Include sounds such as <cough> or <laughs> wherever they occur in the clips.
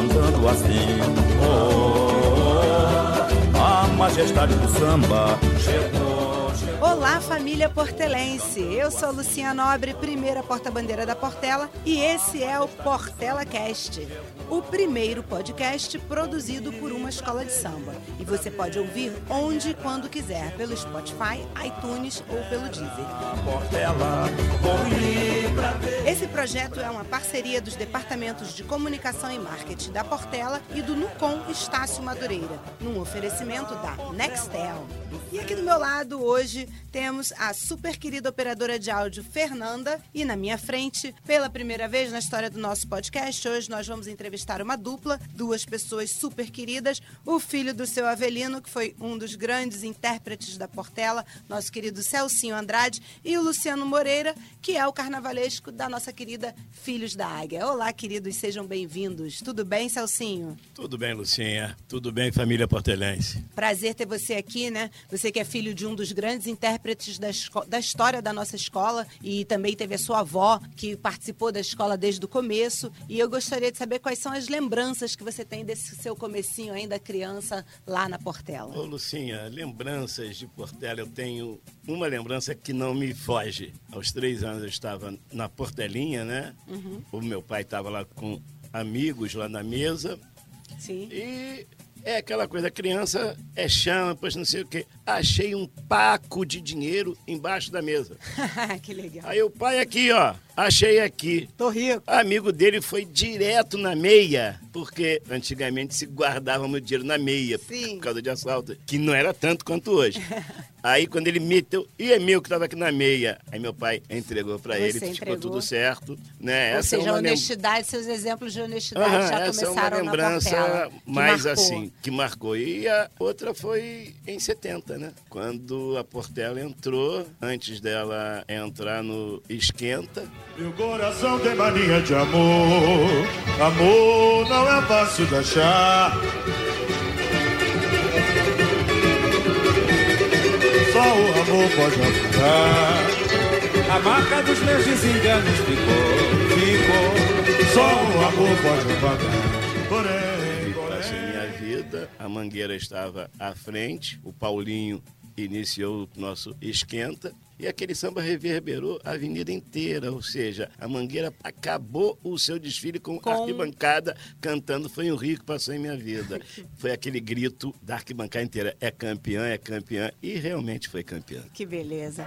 andando assim. Oh, a majestade do samba chegou. Olá, família portelense. Eu sou Lucinha Nobre, primeira porta-bandeira da Portela, e esse é o Portela Cast, o primeiro podcast produzido por uma escola de samba. E você pode ouvir onde e quando quiser, pelo Spotify, iTunes ou pelo Deezer. Esse projeto é uma parceria dos departamentos de comunicação e marketing da Portela e do Nucom Estácio Madureira, num oferecimento da Nextel. E aqui do meu lado hoje temos a super querida operadora de áudio Fernanda e na minha frente, pela primeira vez na história do nosso podcast, hoje nós vamos entrevistar uma dupla, duas pessoas super queridas, o filho do seu Avelino, que foi um dos grandes intérpretes da Portela, nosso querido Celcinho Andrade, e o Luciano Moreira, que é o carnavalesco da nossa querida Filhos da Águia. Olá, queridos, sejam bem-vindos. Tudo bem, Celcinho? Tudo bem, Lucinha. Tudo bem, família portelense. Prazer ter você aqui, né? Você que é filho de um dos grandes intérpretes da, da história da nossa escola e também teve a sua avó que participou da escola desde o começo. E eu gostaria de saber quais são as lembranças que você tem desse seu comecinho ainda criança lá na Portela. Ô, Lucinha, lembranças de Portela, eu tenho uma lembrança que não me foge. Aos três anos eu estava na Portelinha, né? O meu pai estava lá com amigos lá na mesa Sim. e é aquela coisa, criança é chama, pois não sei o quê. Achei um paco de dinheiro embaixo da mesa. <laughs> que legal. Aí o pai aqui, ó, achei aqui. Tô rico. Amigo dele foi direto na meia, porque antigamente se guardava muito dinheiro na meia Sim. por causa de assalto, que não era tanto quanto hoje. <laughs> Aí quando ele meteu, e é meu que estava aqui na meia. Aí meu pai entregou para ele, ficou entregou. tudo certo, né? Ou Essa seja, é a uma lem- honestidade, seus exemplos de honestidade Aham, já essa é uma começaram na lembrança que mais assim, que marcou. E a outra foi em 70, né? Quando a Portela entrou, antes dela entrar no Esquenta, Meu coração tem mania de amor. Amor não é fácil de achar. Só o amor pode apagar. A marca dos meus desenganos ficou, ficou. Só o amor pode apagar. Porém, passei porém. minha vida, a Mangueira estava à frente, o Paulinho iniciou o nosso esquenta e aquele samba reverberou a avenida inteira, ou seja, a Mangueira acabou o seu desfile com, Com- arquibancada cantando Foi um Rio que passou em minha vida. <laughs> Foi aquele grito da arquibancada inteira, é campeã, é campeã, e realmente foi campeã. Que beleza.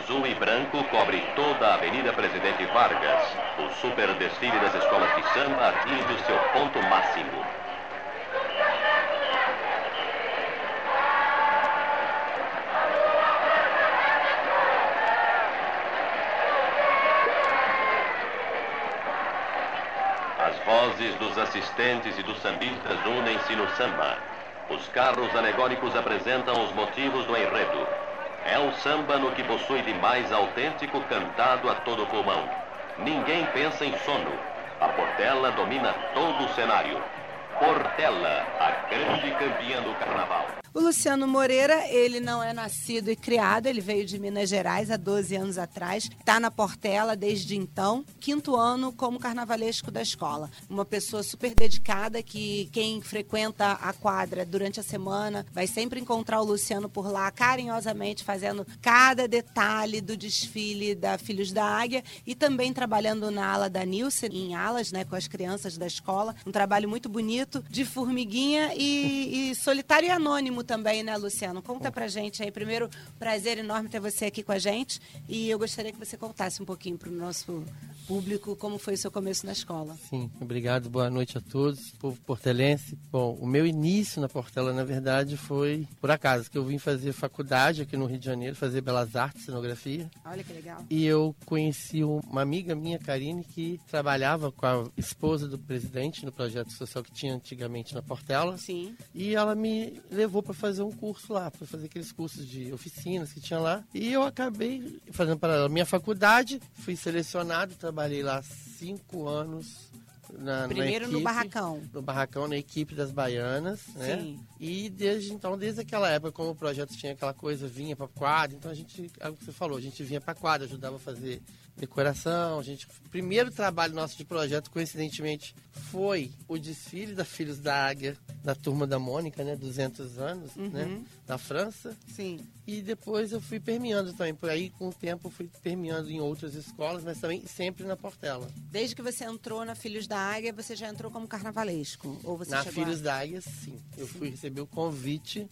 Azul e branco cobre toda a Avenida Presidente Vargas. O super desfile das escolas de samba atinge o seu ponto máximo. As vozes dos assistentes e dos sambistas unem-se no samba. Os carros alegóricos apresentam os motivos do enredo. É o samba no que possui de mais autêntico cantado a todo pulmão. Ninguém pensa em sono. A Portela domina todo o cenário. Portela, a grande campeã do carnaval. O Luciano Moreira, ele não é nascido e criado, ele veio de Minas Gerais há 12 anos atrás, está na Portela desde então, quinto ano como carnavalesco da escola. Uma pessoa super dedicada que quem frequenta a quadra durante a semana vai sempre encontrar o Luciano por lá, carinhosamente fazendo cada detalhe do desfile da Filhos da Águia e também trabalhando na ala da Nilce, em alas, né, com as crianças da escola. Um trabalho muito bonito, de formiguinha e, e solitário e anônimo também, né, Luciano? Conta pra gente aí. Primeiro, prazer enorme ter você aqui com a gente. E eu gostaria que você contasse um pouquinho pro nosso público como foi o seu começo na escola. Sim, obrigado, boa noite a todos, povo portelense. Bom, o meu início na Portela, na verdade, foi por acaso, que eu vim fazer faculdade aqui no Rio de Janeiro, fazer Belas Artes, cenografia. Olha que legal. E eu conheci uma amiga minha, Karine, que trabalhava com a esposa do presidente no projeto social que tinha antigamente na Portela. Sim. E ela me levou para fazer um curso lá, para fazer aqueles cursos de oficinas que tinha lá. E eu acabei fazendo para ela minha faculdade, fui selecionado, trabalhei lá cinco anos na, Primeiro na no equipe, barracão. No barracão, na equipe das baianas, né? Sim. E desde então, desde aquela época, como o projeto tinha aquela coisa, vinha pra quadra, então a gente, é o que você falou, a gente vinha pra quadra, ajudava a fazer decoração, a gente, o primeiro trabalho nosso de projeto, coincidentemente, foi o desfile da Filhos da Águia, da turma da Mônica, né? 200 anos, né? Na França. Sim. E depois eu fui permeando também. Por aí, com o tempo, eu fui permeando em outras escolas, mas também sempre na Portela. Desde que você entrou na Filhos da Águia, você já entrou como carnavalesco? Ou você na chegou a- Filhos da Águia, sim. Eu fui receber o convite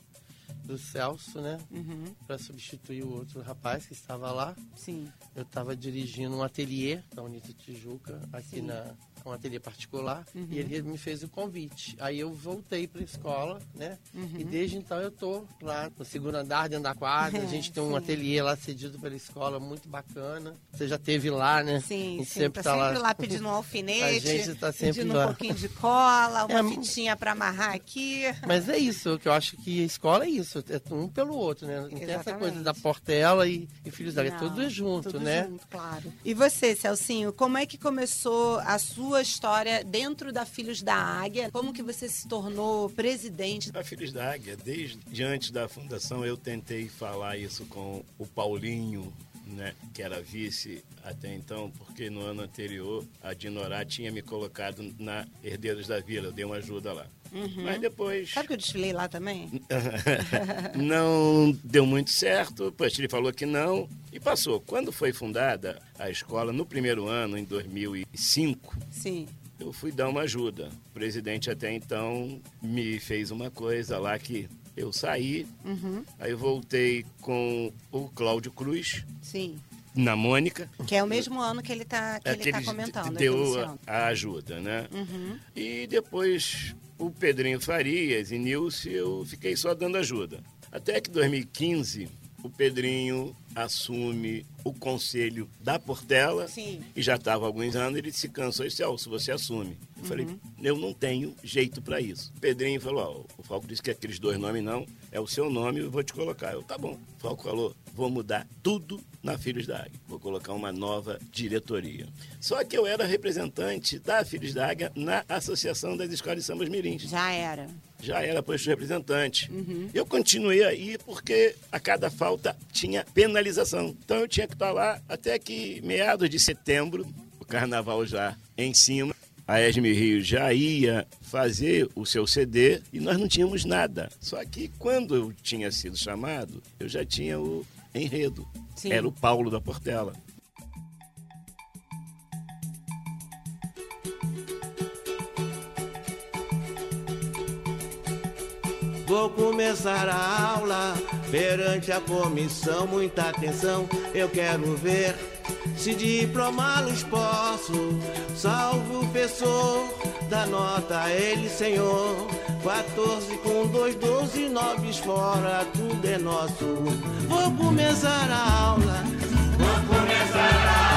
do Celso, né? Uhum, Para substituir o outro rapaz que estava lá. sim. Eu estava dirigindo um ateliê da Unita Tijuca, aqui Sim. na um ateliê particular, Uhum. e ele me fez o convite. Aí eu voltei para a escola, né? Uhum. E desde então eu tô lá no segundo andar, dentro da quadra. A gente <laughs> tem um Sim. ateliê lá cedido pela escola, muito bacana. Você já teve lá, né? Sim, sim. sempre tá tá sempre lá. lá <laughs> pedindo um alfinete, A gente tá sempre pedindo lá. um pouquinho de cola, uma É, fitinha pra amarrar aqui. Mas é isso, que eu acho que a escola é isso, é um pelo outro, né? Não tem essa coisa da Portela e, e Filhos da Águia, Não, tudo é junto, tudo né? junto, claro. E você, Celcinho, como é que começou a sua história dentro da Filhos da Águia? Como que você se tornou presidente? A Filhos da Águia, desde antes da fundação, eu tentei falar isso com o Paulinho, né, que era vice até então, porque no ano anterior a Dinorá tinha me colocado na Herdeiros da Vila, eu dei uma ajuda lá. Mas depois Sabe que eu desfilei lá também? <laughs> <laughs> não deu muito certo, depois ele falou que não e passou. Quando foi fundada a escola, no primeiro ano, em 2005, Sim. eu fui dar uma ajuda. O presidente até então me fez uma coisa lá que eu saí, Uhum. aí voltei com o Cláudio Cruz, Sim. na Mônica. Que é o mesmo ano que ele tá, que é ele que tá ele comentando. deu aqui, a, a ajuda, né? Uhum. E depois o Pedrinho Farias e Nilce, eu fiquei só dando ajuda. Até que em 2015, o Pedrinho assume o conselho da Portela Sim. e já estava há alguns anos, ele se cansou e disse, Celso, você assume. Eu falei, eu não tenho jeito para isso. O Pedrinho falou, ó, o Falco disse que aqueles dois nomes não, é o seu nome, eu vou te colocar. Eu, tá bom. O Falco falou, vou mudar tudo na Filhos da Águia. Vou colocar uma nova diretoria. Só que eu era representante da Filhos da Águia na Associação das Escolas de Sambas Mirins Já era. Já era posto representante. Eu continuei aí porque a cada falta tinha penalização. Então eu tinha que estar lá até que meados de setembro, o carnaval já em cima. A Esme Rio já ia fazer o seu CD e nós não tínhamos nada. Só que quando eu tinha sido chamado, eu já tinha o enredo. Sim. Era o Paulo da Portela. Vou começar a aula perante a comissão. Muita atenção, eu quero ver se diplomá-los posso. Salve o professor, da nota ele, senhor. 14 com 2, 12, 9 fora, tudo é nosso. Vou começar a aula. Vou começar a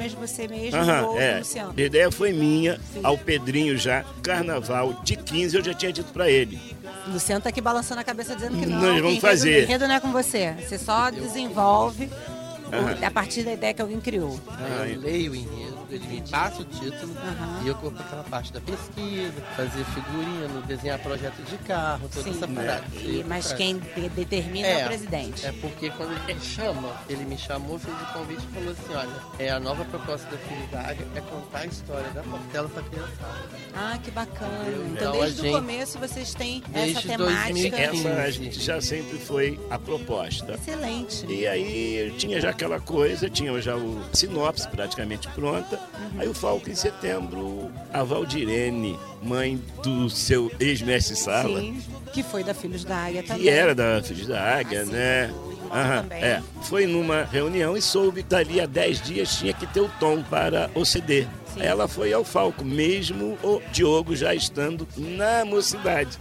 através de você mesmo Aham, ou é. Luciano. A ideia foi minha, ao Pedrinho já. Carnaval de 15 eu já tinha dito para ele. O Luciano tá aqui balançando a cabeça dizendo que não. Nós vamos enredo- fazer. enredo não é com você. Você só desenvolve o- Aham. a partir da ideia que alguém criou. Aí eu leio o enredo, ele me passa o título Aham. e eu corro aquela parte da pesquisa, fazer figurino, desenhar projeto de carro, toda Sim. essa parada. E- Eu mas quem de- determina é, o presidente. É porque quando ele me chama, ele me chamou, fez o convite e falou assim, olha, é a nova proposta da Felicidade é contar a história da Portela para criançada. Ah, que bacana. Entendeu? Então, Então, desde o gente- começa vocês têm Desde essa temática. 2015. Essa a gente já sempre foi a proposta. Excelente. E aí tinha já aquela coisa, tinha já o sinopse praticamente pronta. Uhum. Aí o Falco em setembro, a Valdirene, mãe do seu ex-mestre Sala, Sim. Que foi da Filhos da Águia também. que era da Filhos da Águia, Assim, né? Aham, é. Foi numa reunião e soube que dali a 10 dias tinha que ter o tom para o CD. Sim. Ela foi ao Falco, mesmo o Diogo já estando na mocidade.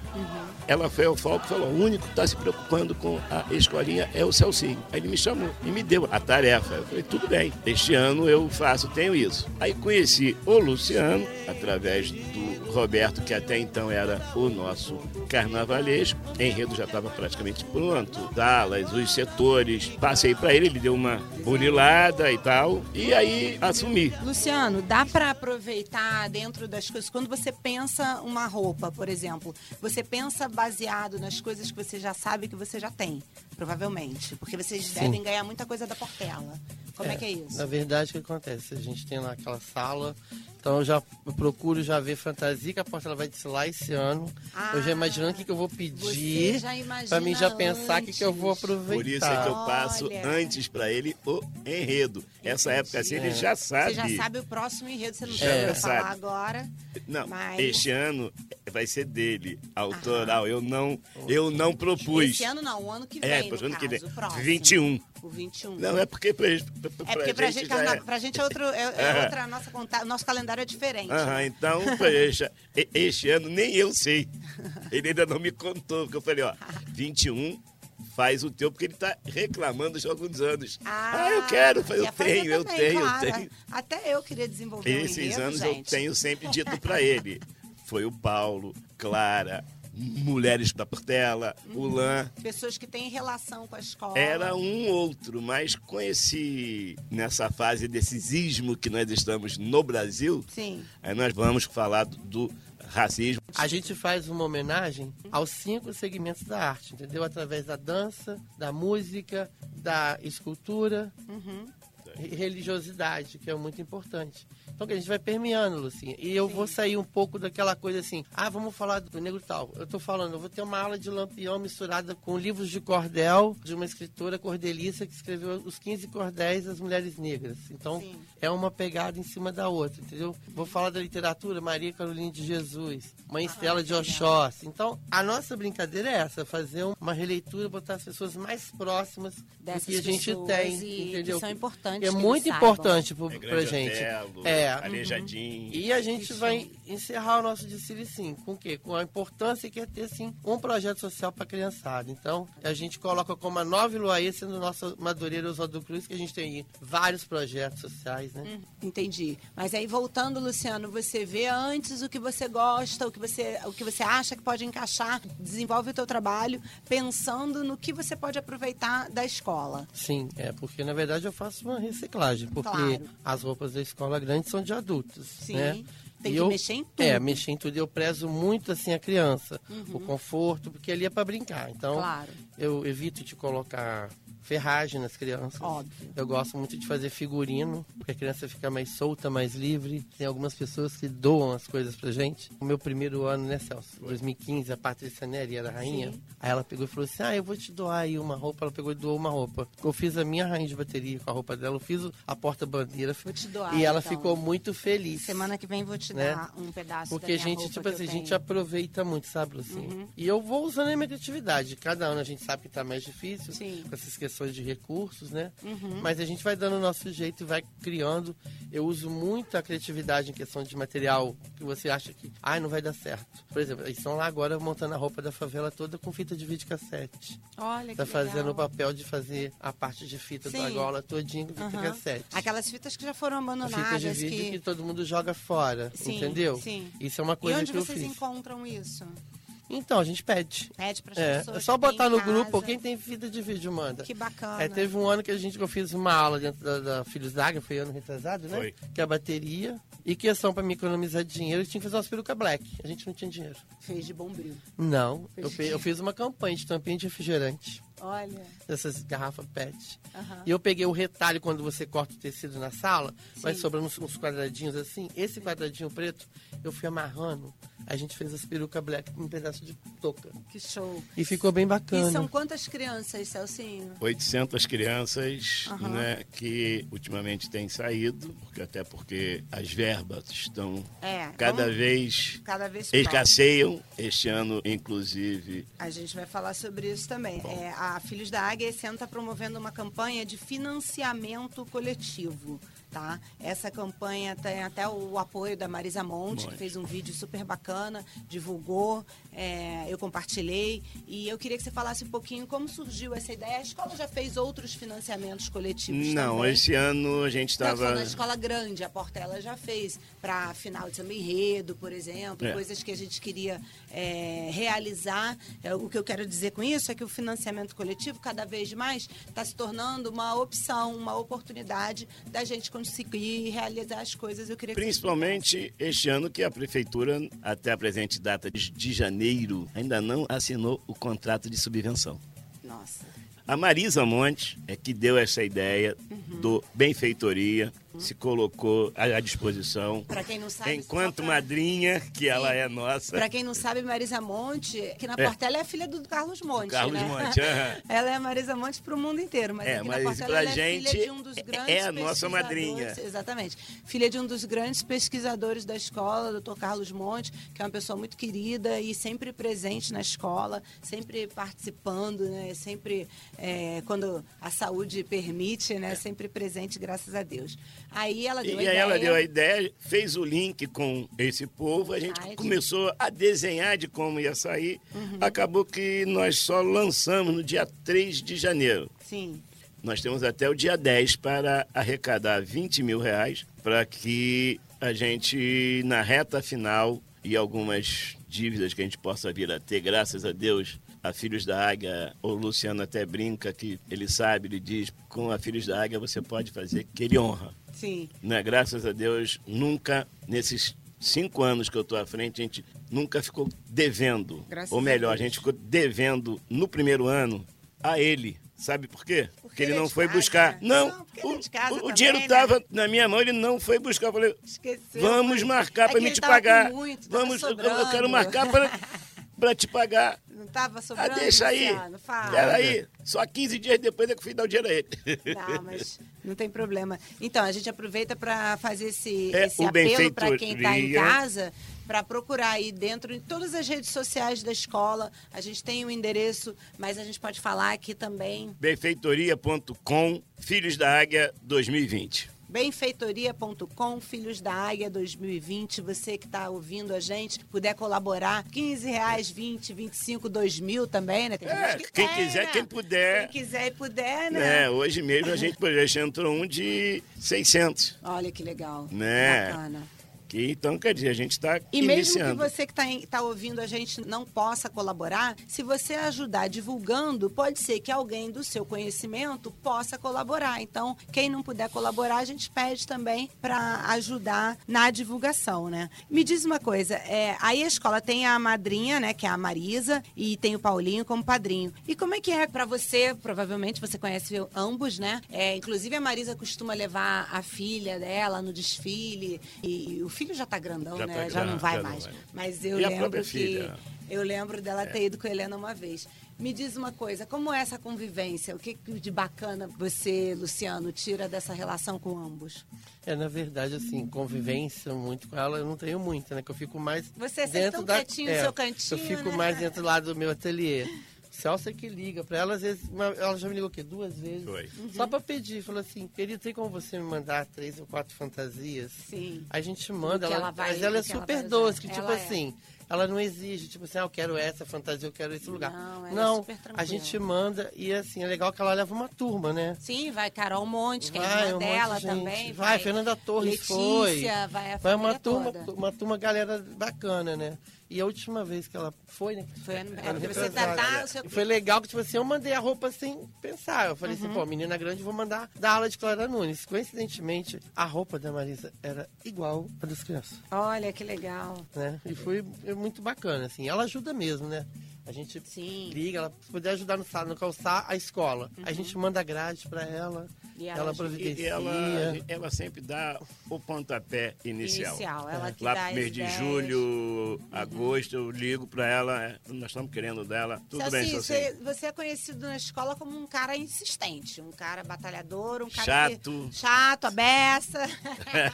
Ela foi ao Falco e falou: o único que está se preocupando com a escolinha é o Celcinho. Aí ele me chamou e me deu a tarefa. Eu falei: tudo bem, este ano eu faço, tenho isso. Aí conheci o Luciano através do Roberto, que até então era o nosso carnavalesco. Enredo já estava praticamente pronto, Dallas, os setores. Passei para ele, ele deu uma burilada e tal, e aí assumi. Luciano, dá para aproveitar dentro das coisas quando você pensa uma roupa, por exemplo, você pensa baseado nas coisas que você já sabe que você já tem, provavelmente, porque vocês Sim. devem ganhar muita coisa da Portela. Como é, que é isso? Na verdade, o que acontece? A gente tem lá aquela sala, então eu já eu procuro já ver fantasia que a porta ela vai desfilar esse ano. eu já imaginando o que, que eu vou pedir pra mim já pensar o que, que eu vou aproveitar. Por isso é que eu passo Olha. antes para ele o enredo. Essa época assim ele já sabe. Você já sabe o próximo enredo, você não precisa sabe. falar agora. Não, Mas- este ano vai ser dele, autoral. Eu não, eu não propus. Esse ano não, o ano que vem, É, no pro ano que caso, vem. o próximo. 21. O 21. Não, é porque pra, pra, É porque pra gente, carna- é. pra gente é, outro, é, é outra, nossa conta, nosso calendário é diferente. Aham, então, poxa, e- este ano nem eu sei. Ele ainda não me contou, porque eu falei, ó, <laughs> 21 faz o teu, porque ele tá reclamando já há alguns anos. Ah, eu quero, eu fazer tenho, eu também, tenho, claro. eu tenho. Até eu queria desenvolver um Esses enredo, anos gente. eu tenho sempre dito pra ele. <laughs> Foi o Paulo, Clara, Mulheres da Portela, o Lan. Pessoas que têm relação com a escola. Era um outro, mas com esse nessa fase desses ismo que nós estamos no Brasil, Sim. aí nós vamos falar do, do racismo. A gente faz uma homenagem aos cinco segmentos da arte, entendeu? Através da dança, da música, da escultura e religiosidade, que é muito importante. Então que a gente vai permeando, Lucinha. E eu vou sair um pouco daquela coisa assim, ah, vamos falar do negro tal. Eu tô falando, eu vou ter uma aula de lampião misturada com livros de cordel de uma escritora cordelista que escreveu os 15 cordéis das mulheres negras. Então Sim. é uma pegada em cima da outra, entendeu? Vou falar da literatura, Maria Carolina de Jesus, Mãe Estela de Oxóssi. Então, a nossa brincadeira é essa, fazer uma releitura, botar as pessoas mais próximas Dessas do que a gente tem, e entendeu? que são importantes É que muito importante pro, É pra gente. Otelo, É. Aleijadinho. E a gente vai encerrar o nosso desfile sim, com o quê? Com a importância que é ter sim um projeto social para a criançada. Então, a gente coloca como a Nova Iluaê sendo nossa Madureira Oswaldo Cruz, que a gente tem aí vários projetos sociais, né? Entendi. Mas aí voltando, Luciano, você vê antes o que você gosta, o que você, o que você acha que pode encaixar, desenvolve o teu trabalho pensando no que você pode aproveitar da escola. Sim, é porque na verdade eu faço uma reciclagem, porque Claro. as roupas da escola grande são de adultos, Sim. né? Tem E que eu- mexer em tudo. É, mexer em tudo. Eu prezo muito assim a criança, o conforto, porque ali é para brincar. Então, Uhum. Claro. eu evito de colocar ferragem nas crianças. Óbvio. Eu gosto muito de fazer figurino, porque a criança fica mais solta, mais livre. Tem algumas pessoas que doam as coisas pra gente. O meu primeiro ano, né, Celso? 2015, a Patrícia Neri era rainha. Aí ela pegou e falou assim: Ah, eu vou te doar aí uma roupa. Ela pegou e doou uma roupa. Eu fiz a minha rainha de bateria com a roupa dela, eu fiz a porta-bandeira. Vou te doar, E ela então. ficou muito feliz. Semana que vem vou te Né? dar um pedaço Porque da a minha gente, tipo assim, a gente aproveita muito, sabe, Lucinha? E eu vou usando a minha criatividade. Cada ano a gente sabe que tá mais difícil, Sim. com essas questões de recursos, né? Uhum. Mas a gente vai dando o nosso jeito e vai criando. Eu uso muito a criatividade em questão de material que você acha que, ai, não vai dar certo. Por exemplo, eles estão lá agora montando a roupa da favela toda com fita de videocassete. Olha que Tá fazendo o legal. papel de fazer a parte de fita da Sim. gola todinha com cassete. Aquelas fitas que já foram abandonadas. fita de vídeo que... que... todo mundo joga fora, Sim, entendeu? sim. Isso é uma E coisa onde que eu vocês fiz. encontram isso? Então, a gente pede. Pede para as É, pessoas. é só que botar no casa. grupo, quem tem fita de vídeo manda. Que bacana. É, teve um ano que a gente, eu fiz uma aula dentro da, da Filhos d'Água, foi ano retrasado, né? Foi. Que é a bateria. E questão pra me economizar dinheiro, eu tinha que fazer umas peruca black. A gente não tinha dinheiro. Fez de bombril. Não, Fez eu, de eu fiz uma campanha de tampinha de refrigerante. Olha. Dessas garrafas PET. Aham. E eu peguei o retalho quando você corta o tecido na sala, vai Sim. sobrando uns, uns quadradinhos assim. Esse quadradinho preto, eu fui amarrando. A gente fez as perucas black com um pedaço de touca. Que show. E ficou bem bacana. E são quantas crianças, Celcinho? 800 crianças Aham. né, que ultimamente têm saído, porque, até porque as verbas estão É. cada vamos- vez cada vez escasseiam. Este ano, inclusive, A gente vai falar sobre isso também. É, a Filhos da Águia esse ano está promovendo uma campanha de financiamento coletivo. Tá? Essa campanha tem até o apoio da Marisa Monte, que fez um vídeo super bacana, divulgou, é, eu compartilhei. E eu queria que você falasse um pouquinho como surgiu essa ideia. A escola já fez outros financiamentos coletivos Não, também. esse ano a gente estava. na escola grande, a Portela já fez para final de samba enredo, por exemplo, É. coisas que a gente queria é, realizar. É, o que eu quero dizer com isso é que o financiamento coletivo, cada vez mais, está se tornando uma opção, uma oportunidade da gente conseguir realizar as coisas. Eu queria que Principalmente este ano que a prefeitura, até a presente data de janeiro, ainda não assinou o contrato de subvenção. Nossa. A Marisa Monte é que deu essa ideia Uhum. do Benfeitoria, se colocou à disposição. Para quem não sabe, Enquanto pra- madrinha, que ela é nossa. Para quem não sabe, Marisa Monte, que na É. Portela é a filha do Carlos Monte, Carlos né? Monte, aham. <laughs> Ela é Marisa Monte para o mundo inteiro, mas É, aqui mas na Portela pra é gente filha de um dos é- é a nossa madrinha. Exatamente. Filha de um dos grandes pesquisadores da escola, doutor Carlos Monte, que é uma pessoa muito querida e sempre presente na escola, sempre participando, né? Sempre, é, quando a saúde permite, né? Sempre presente, graças a Deus. Aí ela deu E a aí ideia... ela deu a ideia, fez o link com esse povo, a gente Site. começou a desenhar de como ia sair. Uhum. Acabou que nós só lançamos no dia 3 de janeiro. Sim. Nós temos até o dia 10 para arrecadar 20 mil reais para que a gente, na reta final e algumas dívidas que a gente possa vir a ter, graças a Deus, a Filhos da Águia, o Luciano até brinca que ele sabe, ele diz, com a Filhos da Águia você pode fazer que ele honra. Sim. Né? Graças a Deus, nunca, nesses cinco anos que eu estou à frente, a gente nunca ficou devendo. Graças Ou melhor, a a, gente ficou devendo no primeiro ano a ele. Sabe por quê? Porque ele ele não foi casa, buscar. né? Não, Não, porque o, o- também, dinheiro né? estava na minha mão, ele não foi buscar. Eu falei, Esqueceu. vamos marcar É para me te pagar. muito, vamos, eu, eu quero marcar para para te pagar. Não estava Ah, sobrando, deixa aí. Luciano? Fala. Espera aí. Só 15 dias depois é que eu fui dar o dinheiro a ele. Não, mas não tem problema. Então, a gente aproveita para fazer esse, É, esse apelo para quem está em casa, para procurar aí dentro, em todas as redes sociais da escola. A gente tem o endereço, mas a gente pode falar aqui também. Benfeitoria.com, Filhos da Águia 2020. benfeitoria.com, Filhos da Águia 2020. Você que está ouvindo a gente, puder colaborar, 15 reais, 20, 25, 2 mil também, né? É, que quem tem, quiser, né? quem puder. Quem quiser e puder, né? É, hoje mesmo a gente por exemplo, já entrou um de 600. Olha que legal. Né? Bacana. Que, então, quer dizer, a gente está E mesmo que iniciando. você que está ouvindo a gente não possa colaborar, se você ajudar divulgando, pode ser que alguém do seu conhecimento possa colaborar. Então, quem não puder colaborar, a gente pede também para ajudar na divulgação, né? Me diz uma coisa, é, aí a escola tem a madrinha, né, que é a Marisa, e tem o Paulinho como padrinho. E como é que é para você? Provavelmente você conhece ambos, né? É, inclusive a Marisa costuma levar a filha dela no desfile e o filho já tá grandão, Já né? tá já não vai já não mais. vai. Mas eu E lembro que filha? eu lembro dela ter ido com a Helena uma vez. Me diz uma coisa, como é essa convivência? O que de bacana você, Luciano, tira dessa relação com ambos? É, na verdade, assim, convivência muito com ela eu não tenho muita, né? Que eu fico mais Você é sempre dentro tão da... quietinho no seu cantinho, Eu fico né? mais dentro lá do meu ateliê. O Celso é que liga pra ela, às vezes, uma- ela já me ligou o quê? Duas vezes? Foi. Só pra pedir, falou assim, querido, tem como você me mandar três ou quatro fantasias? Sim. A gente manda, ela, ela vai- mas ela é ela super vai usar. doce, que tipo Ela é. assim, ela não exige, tipo assim, ah, eu quero essa fantasia, eu quero esse lugar. Não, ela é Não, super a gente manda e assim, é legal que ela leva uma turma, né? Sim, vai Carol Monte, que é Vai, irmã um monte de dela gente. também. Vai, Fernanda Torres Letícia, foi. vai a Vai uma turma, toda. uma turma galera bacana, né? E a última vez que ela foi, né? Foi ano- ano você o seu- E foi legal que, tipo assim, eu mandei a roupa sem pensar. Eu falei Uhum. assim, pô, menina grande, vou mandar da aula de Clara Nunes. Coincidentemente, a roupa da Marisa era igual a das crianças, Olha, que legal. né? E foi muito bacana, assim. Ela ajuda mesmo, né? A gente Sim. liga, ela se puder ajudar no, sal- no calçar a escola. A gente manda grade pra ela. E ela ela providencia. E ela, ela sempre dá o pontapé inicial. Inicial, ela que Lá dá mês de ideias. julho, agosto, eu ligo pra ela, é, nós estamos querendo dela, tudo Assim, bem, você, você é conhecido na escola como um cara insistente, um cara batalhador, um cara Chato. que- chato, a beça.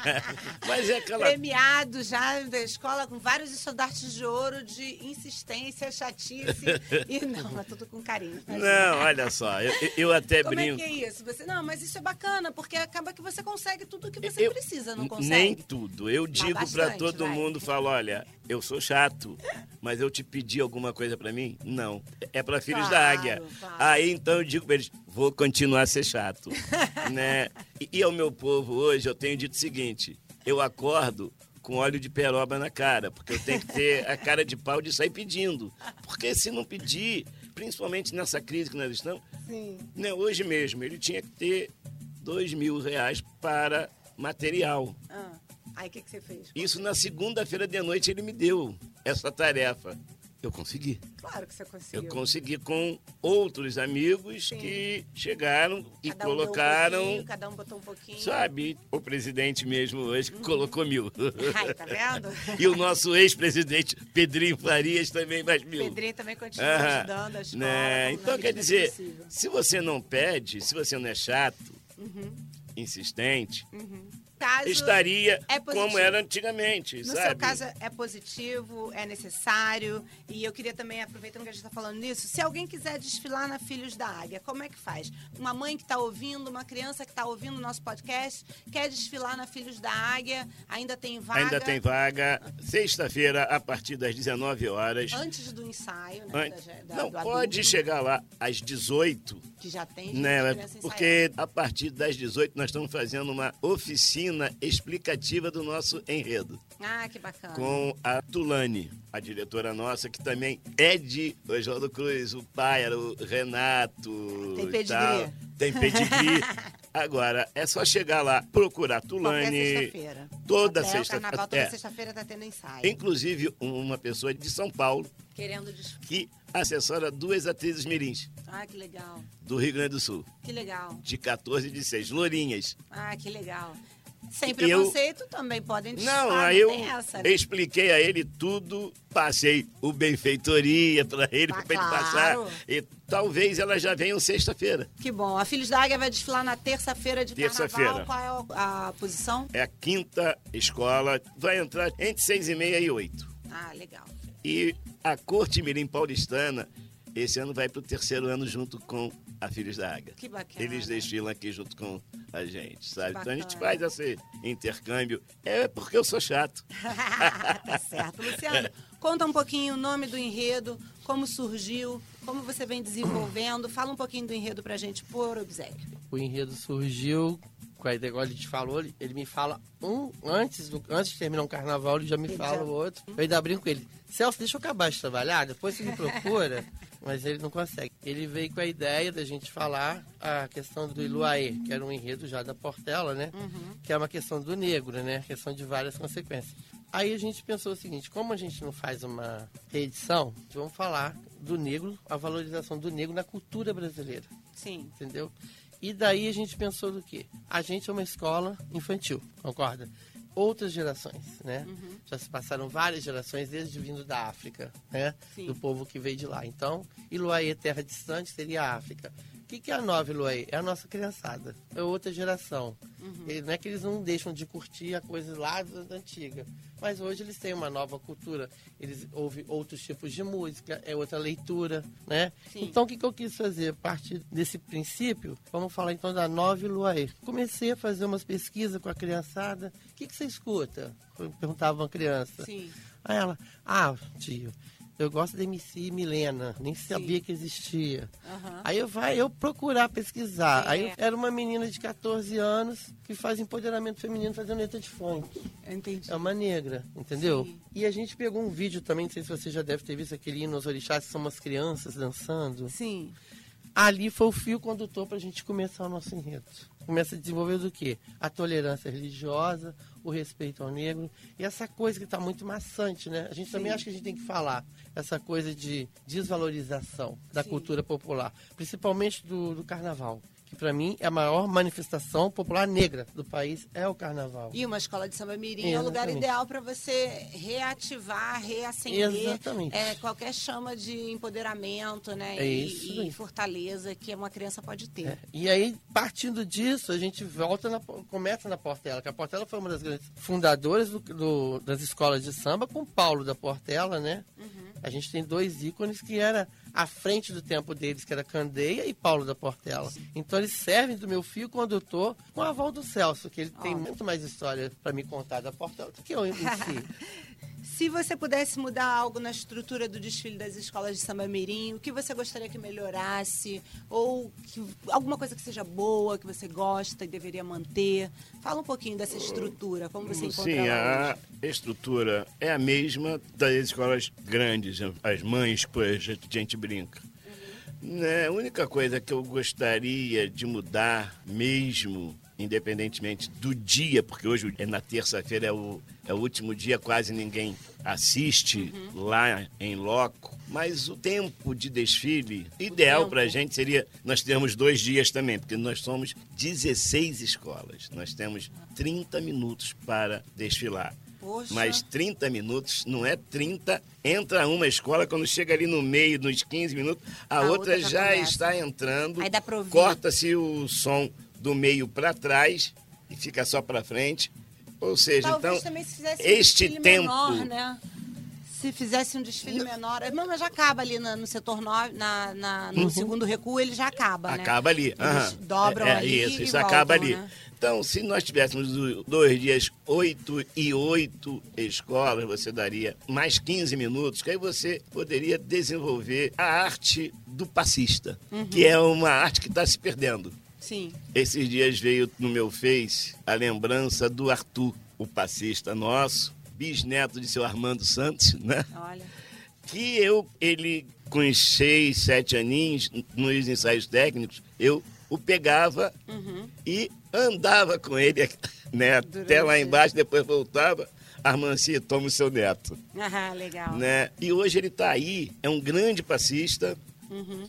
<laughs> Mas é aquela... Premiado já da escola com vários estandartes de ouro de insistência, chatice disse. <laughs> E não, mas tudo com carinho. tá, Não, olha só, eu, eu até Como brinco. é que é isso? Você, não, mas isso é bacana, porque acaba que você consegue tudo o que você Eu- precisa, não consegue? Nem tudo. Eu digo pra bastante, todo vai. mundo, falo, olha, eu sou chato, mas eu te pedi alguma coisa pra mim? Não. É pra filhos da Claro, águia. claro. Aí então eu digo pra eles, vou continuar a ser chato, <laughs> né? E, e ao meu povo hoje eu tenho dito o seguinte, eu acordo com óleo de peroba na cara, porque eu tenho que ter a cara de pau de sair pedindo. Porque se não pedir, principalmente nessa crise que nós estamos, né, hoje mesmo, ele tinha que ter dois mil reais para material. Ah, aí o que, que você fez? Isso na segunda-feira de noite ele me deu essa tarefa. Eu consegui. Claro que você conseguiu. Eu consegui com outros amigos Sim. que chegaram e Cada um um colocaram, pouquinho, cada um botou um pouquinho. sabe, o presidente mesmo hoje que colocou mil. <laughs> Ai, tá vendo? <laughs> e o nosso ex-presidente Pedrinho Farias também mais mil. Pedrinho também continua Aham. ajudando a escola. Né? Então, quer medida do dizer, possível. se você não pede, se você não é chato, insistente, Caso estaria é como era antigamente, No sabe? seu caso é positivo, é necessário. E eu queria também, aproveitando que a gente está falando nisso, se alguém quiser desfilar na Filhos da Águia, como é que faz? Uma mãe que está ouvindo, uma criança que está ouvindo o nosso podcast, quer desfilar na Filhos da Águia, ainda tem vaga. Ainda tem vaga. Sexta-feira, a partir das 19 horas. Antes do ensaio, né? Da- da- Não, pode chegar lá às 18, Que já tem gente, né? Porque a partir das 18 nós estamos fazendo uma oficina explicativa do nosso enredo. Ah, que bacana. Com a Tulane, a diretora nossa, que também é de Oswaldo Cruz, o pai era o Renato. Tem pedigree. tal. Tem pedigree. <laughs> Agora, é só chegar lá, procurar Tulane. sexta-feira. Toda Até sexta- O carnaval toda é. sexta-feira tá tendo ensaio. Inclusive, uma pessoa de São Paulo Querendo desfilar. que assessora duas atrizes mirins Ah, que legal. do Rio Grande do Sul, Que legal. de 14 e de 6, lourinhas. Ah, que legal. Sem E eu- preconceito também podem desfilar, Não, aí eu essa, né? expliquei a ele tudo, passei o benfeitoria para ele, Ah, para ele claro. passar. E talvez ela já venha sexta-feira. Que bom. A Filhos da Águia vai desfilar na terça-feira de Terça-feira. carnaval. Qual é a posição? É a quinta escola, vai entrar entre seis e meia e oito. Ah, legal. E a Corte Mirim Paulistana, esse ano vai para o terceiro ano junto com a Filhos da Águia. Que bacana. Eles desfilam aqui junto com a gente, sabe? Então a gente faz esse intercâmbio. É porque eu sou chato. <laughs> tá certo. Luciano, conta um pouquinho o nome do enredo, como surgiu, como você vem desenvolvendo. Fala um pouquinho do enredo pra gente, por obsequio. O enredo surgiu com a ideia, igual ele te falou, ele, ele me fala um antes, do, antes de terminar um carnaval, ele já me Ele fala já- o outro. Eu ainda brinco com ele. Celso, deixa eu acabar de trabalhar, depois você me <laughs> procura. Mas ele não consegue. Ele veio com a ideia da gente falar a questão do Iluaê, que era um enredo já da Portela, né? Que é uma questão do negro, né? Questão de várias consequências. Aí a gente pensou o seguinte, como a gente não faz uma reedição, vamos falar do negro, a valorização do negro na cultura brasileira Sim. entendeu? E daí a gente pensou do quê? A gente é uma escola infantil, concorda? Outras gerações, né? Uhum. Já se passaram várias gerações desde vindo da África, né? Sim. Do povo que veio de lá. Então, Iluaê, terra distante, seria a África. O que, que é a nova Iluaê? É a nossa criançada. É outra geração. Uhum. E Não é que eles não deixam de curtir a coisa lá da antiga. Mas hoje eles têm uma nova cultura. Eles ouvem outros tipos de música, é outra leitura, né? Sim. Então, o que, que eu quis fazer? A partir desse princípio, vamos falar então da Nova Iluaê. Comecei a fazer umas pesquisas com a criançada. O que, que você escuta? Eu perguntava uma criança. Sim. Aí ela, ah, tio, eu gosto da MC Milena, nem sabia que existia. Aham. Aí eu vai eu procurar pesquisar. É. Aí eu- era uma menina de 14 anos que faz empoderamento feminino fazendo letra de funk. Entendi. É uma negra, entendeu? Sim. E a gente pegou um vídeo também, não sei se você já deve ter visto aquele hino aos orixás, que são umas crianças dançando. Sim. Ali foi o fio condutor para a gente começar o nosso enredo. Começa a desenvolver do quê? A tolerância religiosa, o respeito ao negro e essa coisa que está muito maçante, né? A gente também acha que a gente tem que falar essa coisa de desvalorização da Sim. cultura popular, principalmente do, do carnaval. Que para mim é a maior manifestação popular negra do país é o carnaval. E uma escola de samba mirim é o lugar ideal para você reativar, reacender Exatamente. é, qualquer chama de empoderamento, né? É e, e fortaleza que uma criança pode ter. É, E aí, partindo disso, a gente volta na, começa na Portela, que a Portela foi uma das grandes fundadoras do- do- das escolas de samba, com Paulo da Portela, né? A gente tem dois ícones que era à frente do tempo deles, que era Candeia e Paulo da Portela. Então eles servem do meu fio condutor com a avó do Celso, que ele tem muito mais história para me contar da Portela do que eu em si. <laughs> Se você pudesse mudar algo na estrutura do desfile das escolas de samba mirim, o que você gostaria que melhorasse? Ou que, alguma coisa que seja boa, que você gosta e deveria manter? Fala um pouquinho dessa estrutura, como você encontra Sim, a estrutura é a mesma das escolas grandes, as mães, exemplo, a gente brinca. Né, A única coisa que eu gostaria de mudar mesmo, independentemente do dia, porque hoje é na terça-feira é o, é o último dia, quase ninguém assiste lá em loco, mas o tempo de desfile ideal tempo. para a gente seria nós temos dois dias também, porque nós somos 16 escolas, nós temos 30 minutos para desfilar. Poxa. Mas 30 minutos não é 30. Entra uma escola, quando chega ali no meio, nos 15 minutos, a, A outra, outra já já está entrando. Corta-se o som do meio para trás e fica só para frente. Ou seja, Talvez então, também se fizesse um este desfile tempo. menor, né? Se fizesse um desfile menor. Não, mas já acaba ali na- no setor 9, na, na- no segundo recuo, ele já acaba, né? Uhum. Acaba ali. Eles aham. dobram é, é ali Isso, isso acaba ali. né? Então, se nós tivéssemos do- dois dias, oito e oito escolas, você daria mais 15 minutos, que aí você poderia desenvolver a arte do passista, Uhum. que é uma arte que está se perdendo. Sim. Esses dias veio no meu Face a lembrança do Arthur, o passista nosso, bisneto de seu Armando Santos, né? Olha. que eu, ele, com seis, sete aninhos, nos ensaios técnicos, eu o pegava e andava com ele <laughs> né, até lá embaixo, depois voltava. Armanci, toma o seu neto. Ah, legal. Né? E hoje ele está aí, é um grande passista. Uhum.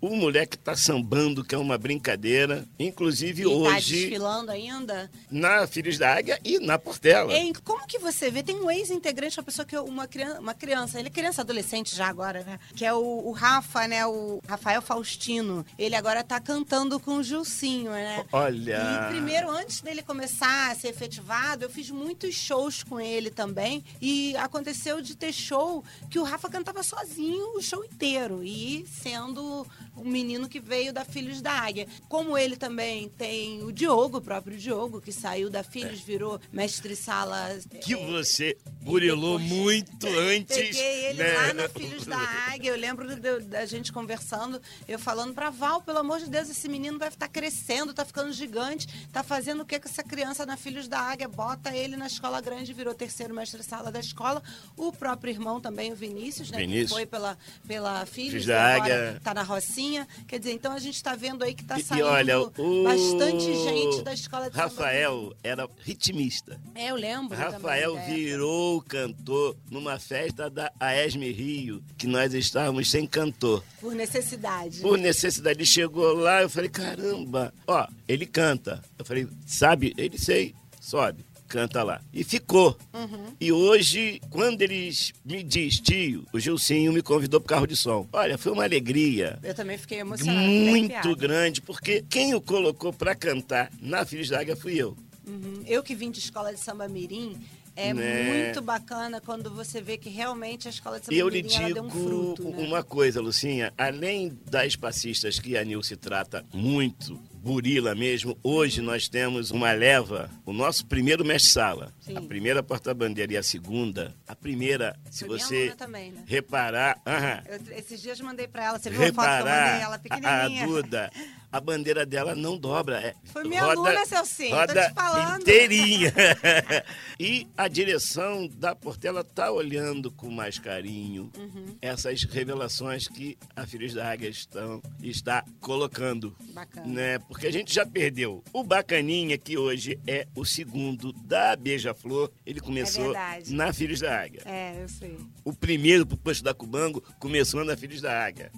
O moleque está sambando, que é uma brincadeira. Inclusive tá hoje, desfilando ainda? na Filhos da Águia e na Portela. Hein, como que você vê? Tem um ex-integrante, uma pessoa que é uma criança, uma criança, ele é criança adolescente já agora, né? Que é o, o Rafa, né? O Rafael Faustino. Ele agora tá cantando com o Gilcinho, né? Olha. E primeiro, antes dele começar a ser efetivado, eu fiz muitos shows com ele também. E aconteceu de ter show que o Rafa cantava sozinho o show inteiro. E sendo um menino que veio da Filhos da Águia. Como ele também tem o Diogo, o próprio Diogo, que saiu da Filhos, virou mestre-sala. Que é, você burilou depois- muito <laughs> antes. Peguei ele né? lá na Filhos da Águia. Eu lembro do- da gente conversando, eu falando pra Val, pelo amor de Deus, esse menino vai estar crescendo, tá ficando gigante, tá fazendo o que com essa criança na Filhos da Águia? Bota ele na escola grande, virou terceiro mestre-sala da escola. O próprio irmão também, o Vinícius, né? Vinícius. Que foi pela, pela Filhos, Filhos da Águia. tá na Rocinha. Quer dizer, então a gente tá vendo aí que tá E- saindo e olha, o bastante gente da escola de. Rafael era ritmista. É, eu lembro. Rafael também, virou cantor numa festa da AESM Rio, que nós estávamos sem cantor. Por necessidade. Por necessidade, ele chegou lá, eu falei, caramba, ó, ele canta. Eu falei, sabe, ele sei, sobe, canta lá. E ficou. Uhum. E hoje, quando eles me diz, tio, o Gilcinho me convidou pro carro de som. Olha, foi uma alegria Eu também fiquei emocionada. muito grande, porque quem o colocou para cantar na Filhos da Águia fui eu. Uhum. Eu que vim de escola de samba mirim, é Né? muito bacana quando você vê que realmente a escola de samba E eu lhe digo um fruto, né? uma coisa, Lucinha. Além das passistas que a Nilce trata muito, burila mesmo, hoje nós temos uma leva, o nosso primeiro mestre-sala. A primeira porta-bandeira e a segunda. A primeira, se Foi você também, né? reparar... aham, Eu- esses dias mandei pra ela, você viu a foto que eu mandei ela a, a pequenininha? Duda, a bandeira dela não dobra. É, Foi minha aluna, Celcinho, tô roda te falando. inteirinha. <laughs> e a direção da Portela tá olhando com mais carinho Uhum. essas revelações que a Filhos da Águia estão, está colocando. Bacana. Né? Porque a gente já perdeu. O Bacaninha, que hoje é o segundo da Beija-Flor, ele começou verdade. na Filhos da Águia. É, eu sei. O primeiro pro posto da Cubango começou na Filhos da Águia.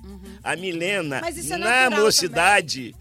A Milena, Uhum. Mas isso é na natural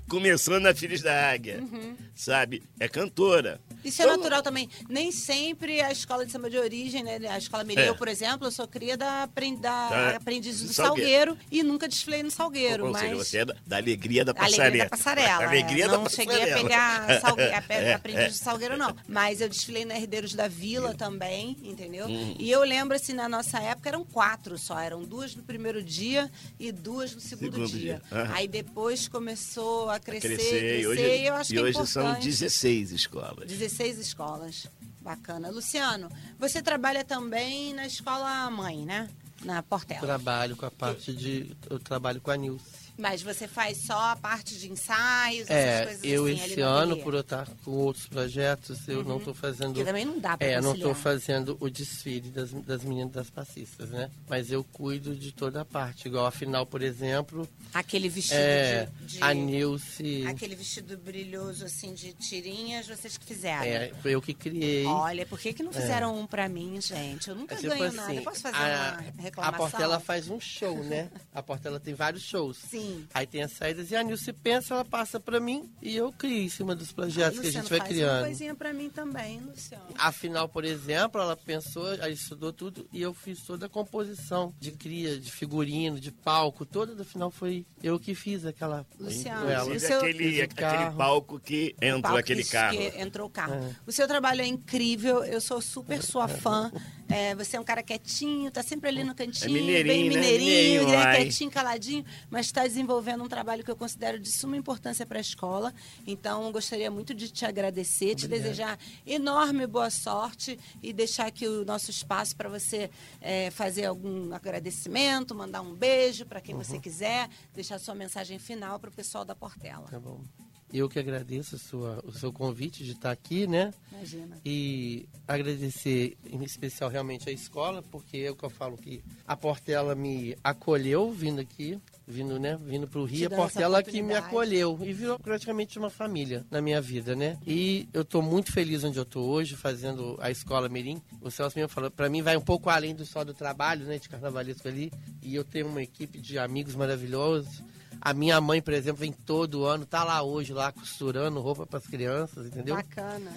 começou na Filhos da Águia. Uhum. Sabe? É cantora. Isso é Então, natural também. Nem sempre a escola de samba de origem, né? A escola Mireu, É. por exemplo, eu sou cria da, da Tá. aprendiz do Do Salgueiro. Salgueiro. e nunca desfilei no Salgueiro. Ou mas... seja, você é da, da alegria da A Alegria passarela. da passarela. alegria é. da não passarela. cheguei a pegar <laughs> salgue... a É, aprendiz de Salgueiro, não. Mas eu desfilei na Herdeiros da Vila também, entendeu? Uhum. E eu lembro, assim, na nossa época eram quatro só. Eram duas no primeiro dia e duas no segundo, Segundo dia. dia. Aí depois começou a crescer, Crescer, crescer. e hoje, e eu acho e que é hoje são importante. 16 escolas. 16 escolas. Bacana. Luciano, você trabalha também na escola mãe, né? Na Portela. Trabalho com a parte de. Eu trabalho com a Nilce. Mas você faz só a parte de ensaios, essas É, coisas eu assim, esse no ano, por eu estar com outros projetos, eu não estou fazendo. Porque também não dá pra É, não estou fazendo o desfile das, das meninas das passistas, né? Mas eu cuido de toda a parte. Igual a final, por exemplo, Aquele vestido é, de... de- a Nilce. Aquele vestido brilhoso, assim, de tirinhas, vocês que fizeram. É, foi eu que criei. Olha, por que, que não fizeram um pra mim, gente? Eu nunca É tipo ganho assim, nada. Eu posso fazer a, uma reclamação? a Portela faz um show, né? <laughs> A Portela tem vários shows. Sim. Aí tem as saídas e a Nilce pensa, ela passa pra mim e eu crio em cima dos projetos que a gente vai faz uma criando. coisinha pra mim também, Luciano. Afinal, por exemplo, ela pensou, ela estudou tudo e eu fiz toda a composição de cria, de figurino, de palco, toda do final foi eu que fiz aquela Luciano, ela. o seu- aquele, aquele palco que entrou palco aquele que- carro. que entrou o carro. O seu trabalho é incrível, eu sou super sua fã. <laughs> É, você é um cara quietinho, tá sempre ali no cantinho, bem mineirinho, né? mineirinho, Mineirinho, né? ai. quietinho, caladinho, mas está desenvolvendo um trabalho que eu considero de suma importância para a escola. Então, gostaria muito de te agradecer, te desejar enorme boa sorte e deixar aqui o nosso espaço para você é, fazer algum agradecimento, mandar um beijo para quem você quiser, deixar sua mensagem final para o pessoal da Portela. Tá bom. Eu que agradeço sua, o seu convite de estar aqui, né? Imagina. E agradecer em especial realmente a escola, porque é o que eu falo que a Portela me acolheu vindo aqui, vindo, né, vindo pro Rio, a Portela que me acolheu e virou praticamente uma família na minha vida, né? E eu tô muito feliz onde eu tô hoje, fazendo a escola Mirim. O Celso mesmo falou, para mim vai um pouco além do só do trabalho, né, de carnavalesco ali, e eu tenho uma equipe de amigos maravilhosos. A minha mãe, por exemplo, vem todo ano, tá lá hoje, lá costurando roupa para as crianças, entendeu? Bacana.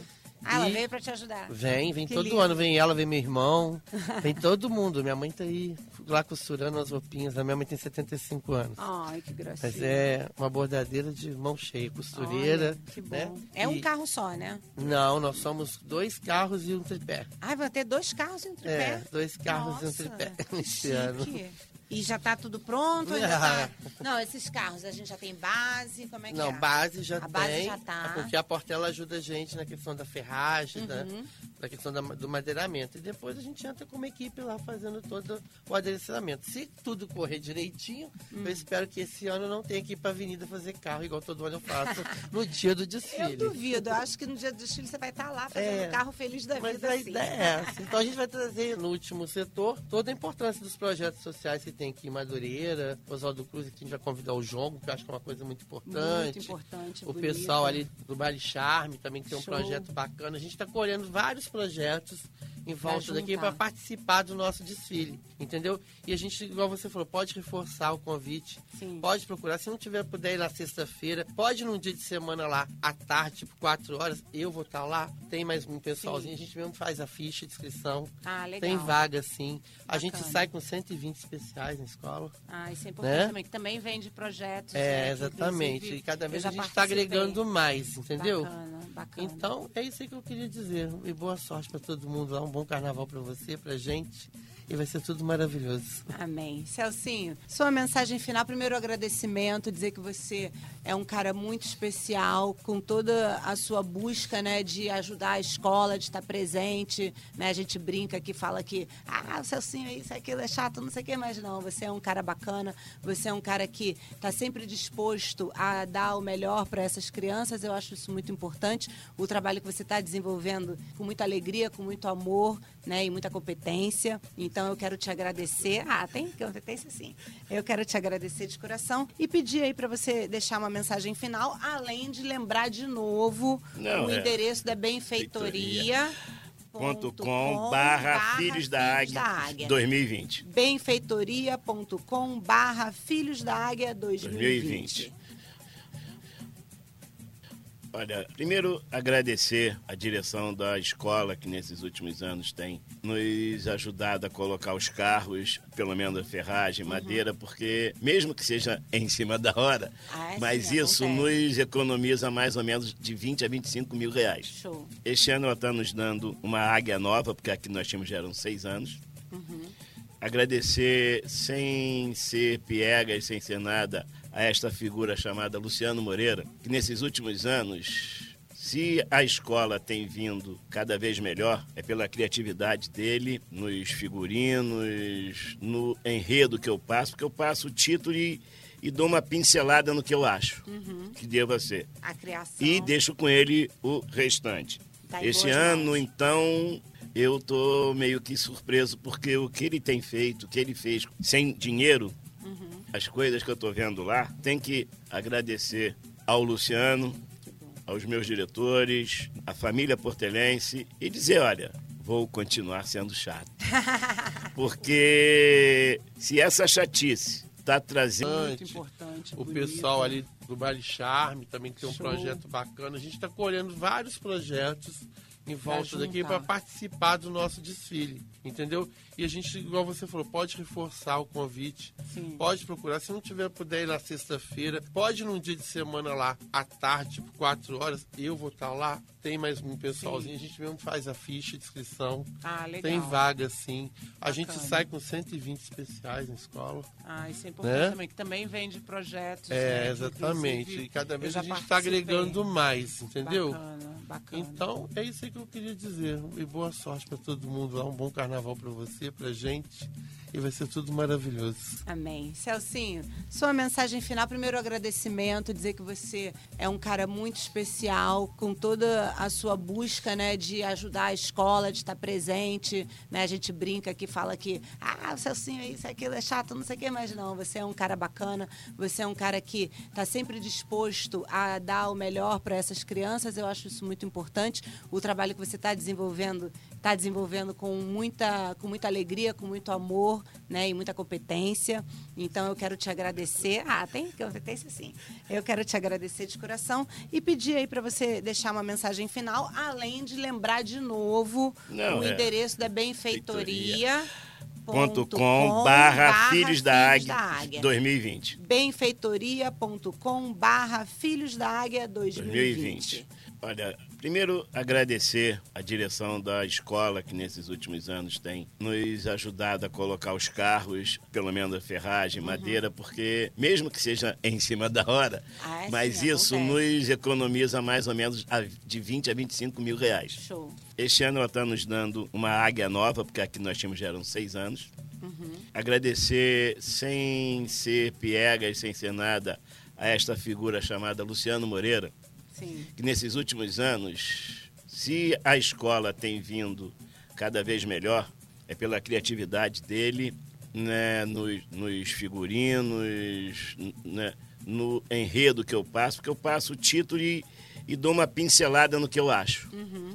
Ah, ela E- veio para te ajudar. Vem, vem Que todo lindo. ano, vem ela, vem meu irmão, <laughs> vem todo mundo. Minha mãe tá aí lá costurando as roupinhas. A minha mãe tem 75 anos. Ai, que gracinha. Mas é uma bordadeira de mão cheia, costureira. Olha, que bom. né? É um E- carro só, né? Não, nós somos dois carros e um tripé. Ai, vai ter dois carros em tripé. É, dois carros e um Nossa, tripé <laughs> nesse ano. E já tá tudo pronto? ainda tá? <laughs> Não, esses carros, a gente já tem base, como é que Não, é? base já A base tem. já tá. Porque a Portela ajuda a gente na questão da ferragem, da, Uhum. da questão da- do madeiramento. E depois a gente entra com uma equipe lá fazendo todo o aderecimento. Se tudo correr direitinho, Hum. eu espero que esse ano não tenha que ir pra avenida fazer carro, igual todo ano eu faço <laughs> no dia do Eu desfile. duvido, eu acho que no dia do desfile você vai estar lá fazendo É. carro feliz da Mas vida. a assim. ideia é essa. <laughs> Então a gente vai trazer no último setor toda a importância dos projetos sociais que tem aqui em Madureira, Oswaldo Cruz, que a gente vai convidar o Jongo, que eu acho que é uma coisa muito importante. Muito importante, O bonito. pessoal ali do Baile Charme também tem um Show. projeto bacana. A gente está colhendo vários projetos em volta daqui para participar do nosso desfile, entendeu? E a gente, igual você falou, pode reforçar o convite, Sim. pode procurar. Se não tiver puder ir na sexta-feira, pode num dia de semana lá, à tarde, tipo 4 horas, eu vou estar lá. Tem mais um pessoalzinho, a gente mesmo faz a ficha de inscrição. Ah, legal. Tem vaga sim. A gente Bacana. sai com 120 especiais na escola. Ah, isso é importante Né? também, que também vende projetos. É, né, exatamente. E cada vez a gente está agregando mais, entendeu? Bacana, bacana. Então, é isso aí que eu queria dizer. E boa sorte para todo mundo lá. Um bom carnaval para você, pra gente. E vai ser tudo maravilhoso. Amém. Celcinho, sua mensagem final, primeiro agradecimento, dizer que você é um cara muito especial, com toda a sua busca, né, de ajudar a escola, de estar presente, né, a gente brinca aqui, fala que, ah, o Celcinho é isso, aquilo é chato, não sei o que, mas não, você é um cara bacana, você é um cara que está sempre disposto a dar o melhor para essas crianças, eu acho isso muito importante, o trabalho que você está desenvolvendo com muita alegria, com muito amor, né, e muita competência, então eu quero te agradecer, ah, tem competência sim, eu quero te agradecer de coração e pedir aí para você deixar uma mensagem final, além de lembrar de novo Não, o é. endereço da benfeitoria. Ponto com barra Filhos da Águia 2020. benfeitoria.com barra Filhos da Águia 2020. 2020. Olha, primeiro agradecer a direção da escola que nesses últimos anos tem nos ajudado a colocar os carros, pelo menos a ferragem, madeira, porque mesmo que seja <laughs> em cima da hora, Ah, mas sim, isso acontece. nos economiza mais ou menos de 20 a 25 mil reais. Show. Este ano ela está nos dando uma águia nova, porque aqui nós tínhamos já eram seis anos. Agradecer sem ser piegas, sem ser nada, a esta figura chamada Luciano Moreira, que nesses últimos anos, se a escola tem vindo cada vez melhor, é pela criatividade dele, nos figurinos, no enredo que eu passo, porque eu passo o título e, e dou uma pincelada no que eu acho que deva ser A criação. e deixo com ele o restante. Tá Esse ano, mãos. então, eu tô meio que surpreso porque o que ele tem feito, o que ele fez sem dinheiro, Uhum. As coisas que eu tô vendo lá, tem que agradecer ao Luciano, aos meus diretores, à família portelense e dizer, olha, vou continuar sendo chato. <laughs> Porque se essa chatice tá trazendo Muito importante. O bonito. pessoal ali do Baile Charme também tem um Show. projeto bacana. A gente está colhendo vários projetos em volta daqui para participar do nosso desfile, entendeu? E a gente, igual você falou, pode reforçar o convite, Sim. pode procurar. Se não tiver puder ir na sexta-feira, pode ir num dia de semana lá, à tarde, tipo 4 horas, eu vou estar lá. Tem mais um pessoalzinho, a gente mesmo faz a ficha de inscrição. Ah, legal. Tem vaga sim. A gente sai com 120 especiais na escola. Ah, isso é importante Né? também, que também vende projetos. É, né, exatamente. E cada vez a gente está agregando mais, entendeu? Bacana, bacana. Então, é isso aí que eu queria dizer. E boa sorte para todo mundo lá. Um bom carnaval para você, pra gente. E vai ser tudo maravilhoso. Amém. Celcinho, sua mensagem final, primeiro agradecimento, dizer que você é um cara muito especial, com toda a sua busca, né, de ajudar a escola, de estar presente, né, a gente brinca aqui, fala que, ah, o Celcinho é isso, aquilo, é chato, não sei o que, mas não, você é um cara bacana, você é um cara que está sempre disposto a dar o melhor para essas crianças, eu acho isso muito importante, o trabalho que você está desenvolvendo, está desenvolvendo com muita, com muita alegria, com muito amor, né, e muita competência. Então eu quero te agradecer. Ah, tem competência sim. Eu quero te agradecer de coração e pedir aí para você deixar uma mensagem final, além de lembrar de novo Não, o é. endereço da benfeitoria. com barra Filhos da Águia 2020. benfeitoria.com barra Filhos da Águia 2020. 2020. Olha, primeiro agradecer a direção da escola que nesses últimos anos tem nos ajudado a colocar os carros, pelo menos a ferragem, Uhum. madeira, porque mesmo que seja <laughs> em cima da hora, Ah, é mas sim, isso acontece. nos economiza mais ou menos de 20 a 25 mil reais. Show. Este ano ela está nos dando uma águia nova, porque aqui nós tínhamos já eram seis anos. Uhum. Agradecer sem ser piegas, sem ser nada, a esta figura chamada Luciano Moreira, Sim. que nesses últimos anos, se a escola tem vindo cada vez melhor, é pela criatividade dele, né, nos, nos figurinos, né, no enredo que eu passo, porque eu passo o título e, e dou uma pincelada no que eu acho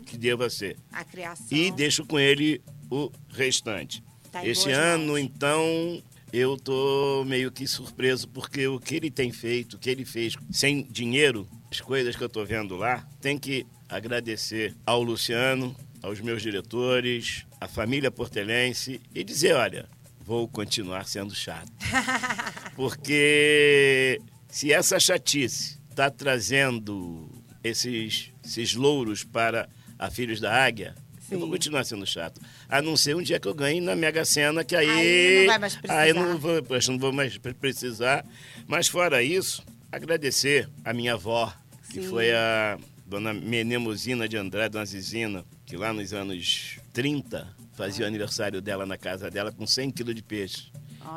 que deva ser. A criação. E deixo com ele o restante. Tá Esse ano, mãos. então, eu tô meio que surpreso, porque o que ele tem feito, o que ele fez sem dinheiro, as coisas que eu tô vendo lá, tem que agradecer ao Luciano, aos meus diretores, à família portelense e dizer, olha, vou continuar sendo chato. <laughs> Porque se essa chatice está trazendo esses, esses louros para a Filhos da Águia, eu vou Sim. continuar sendo chato. A não ser um dia que eu ganhe na Mega Sena, que aí. Aí não vai mais precisar. Aí não vou, não vou mais pre- precisar. Mas fora isso, agradecer a minha avó, que Sim. foi a dona Menemosina de Andrade, dona Zizina, que lá nos anos 30 fazia o aniversário dela na casa dela com 100 quilos de peixe.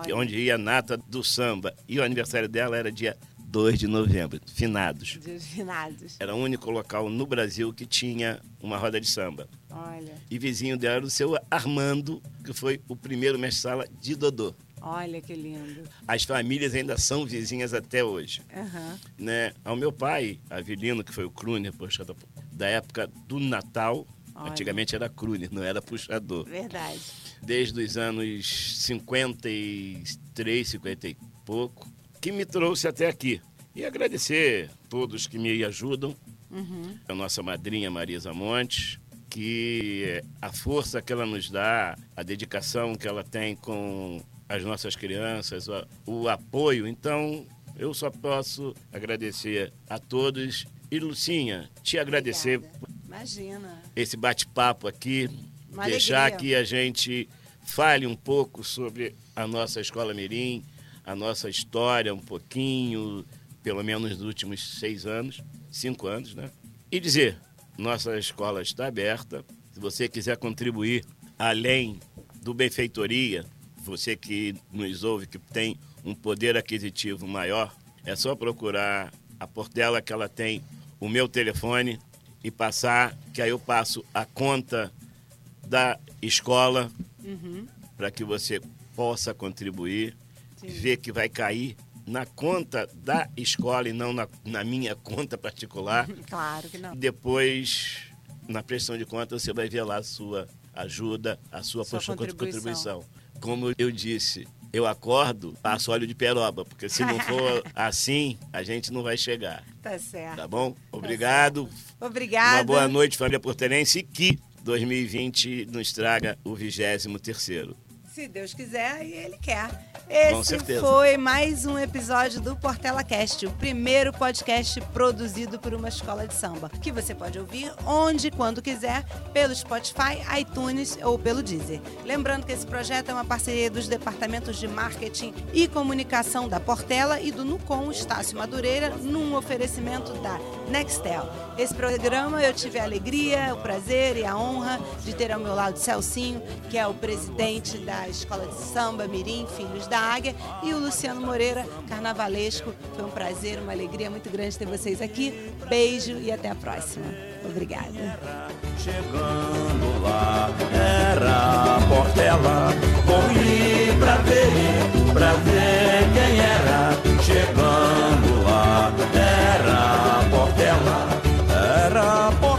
que Olha. onde ia a nata do samba. E o aniversário dela era dia 2 de novembro, finados. Dias finados. Era o único local no Brasil que tinha uma roda de samba. Olha, E vizinho dela era o seu Armando, que foi o primeiro mestre-sala de Dodô. Olha que lindo. As famílias ainda são vizinhas até hoje. Aham. Né? Ao meu pai, Avelino, que foi o Kruner, poxa, da- da época do Natal, Olha. antigamente era Kruner, não era puxador. Verdade. desde os anos 53, 50 e pouco, que me trouxe até aqui. E agradecer a todos que me ajudam, Uhum. a nossa madrinha Marisa Montes, que a força que ela nos dá, a dedicação que ela tem com as nossas crianças, o, o apoio. Então, eu só posso agradecer a todos. E, Lucinha, te agradecer Obrigada. Imagina. esse bate-papo aqui, Uma deixar alegria. que a gente fale um pouco sobre a nossa escola Mirim, a nossa história um pouquinho, pelo menos nos últimos seis anos, cinco anos, né? E dizer, nossa escola está aberta. Se você quiser contribuir além do benfeitoria, você que nos ouve, que tem um poder aquisitivo maior, é só procurar a Portela que ela tem o meu telefone e passar, que aí eu passo a conta da escola para que você possa contribuir, ver que vai cair na conta da escola e não na, na minha conta particular. <laughs> Claro que não. Depois, na prestação de contas, você vai ver lá a sua ajuda, a sua, Sua sua contribuição. contribuição. Como eu disse, eu acordo, passo óleo de peroba, porque se não for <laughs> assim, a gente não vai chegar. Tá certo. Tá bom? Obrigado. Obrigada. Uma boa noite, família portelense, e que 2020 nos traga o 23 terceiro. Se Deus quiser e Ele quer. Esse foi mais um episódio do Portela Cast, o primeiro podcast produzido por uma escola de samba, que você pode ouvir onde e quando quiser, pelo Spotify, iTunes ou pelo Deezer. Lembrando que esse projeto é uma parceria dos departamentos de marketing e comunicação da Portela e do Nucom Estácio Madureira, num oferecimento da Nextel. Esse programa eu tive a alegria, o prazer e a honra de ter ao meu lado Celcinho, que é o presidente da Escola de Samba Mirim, Filhos da Águia, e o Luciano Moreira, carnavalesco. Foi um prazer, uma alegria muito grande ter vocês aqui. Beijo e até a próxima. Obrigada. Chegando lá, era a Portela, corri pra ver, pra ver quem era. Chegando lá, era a Portela, era a Portela.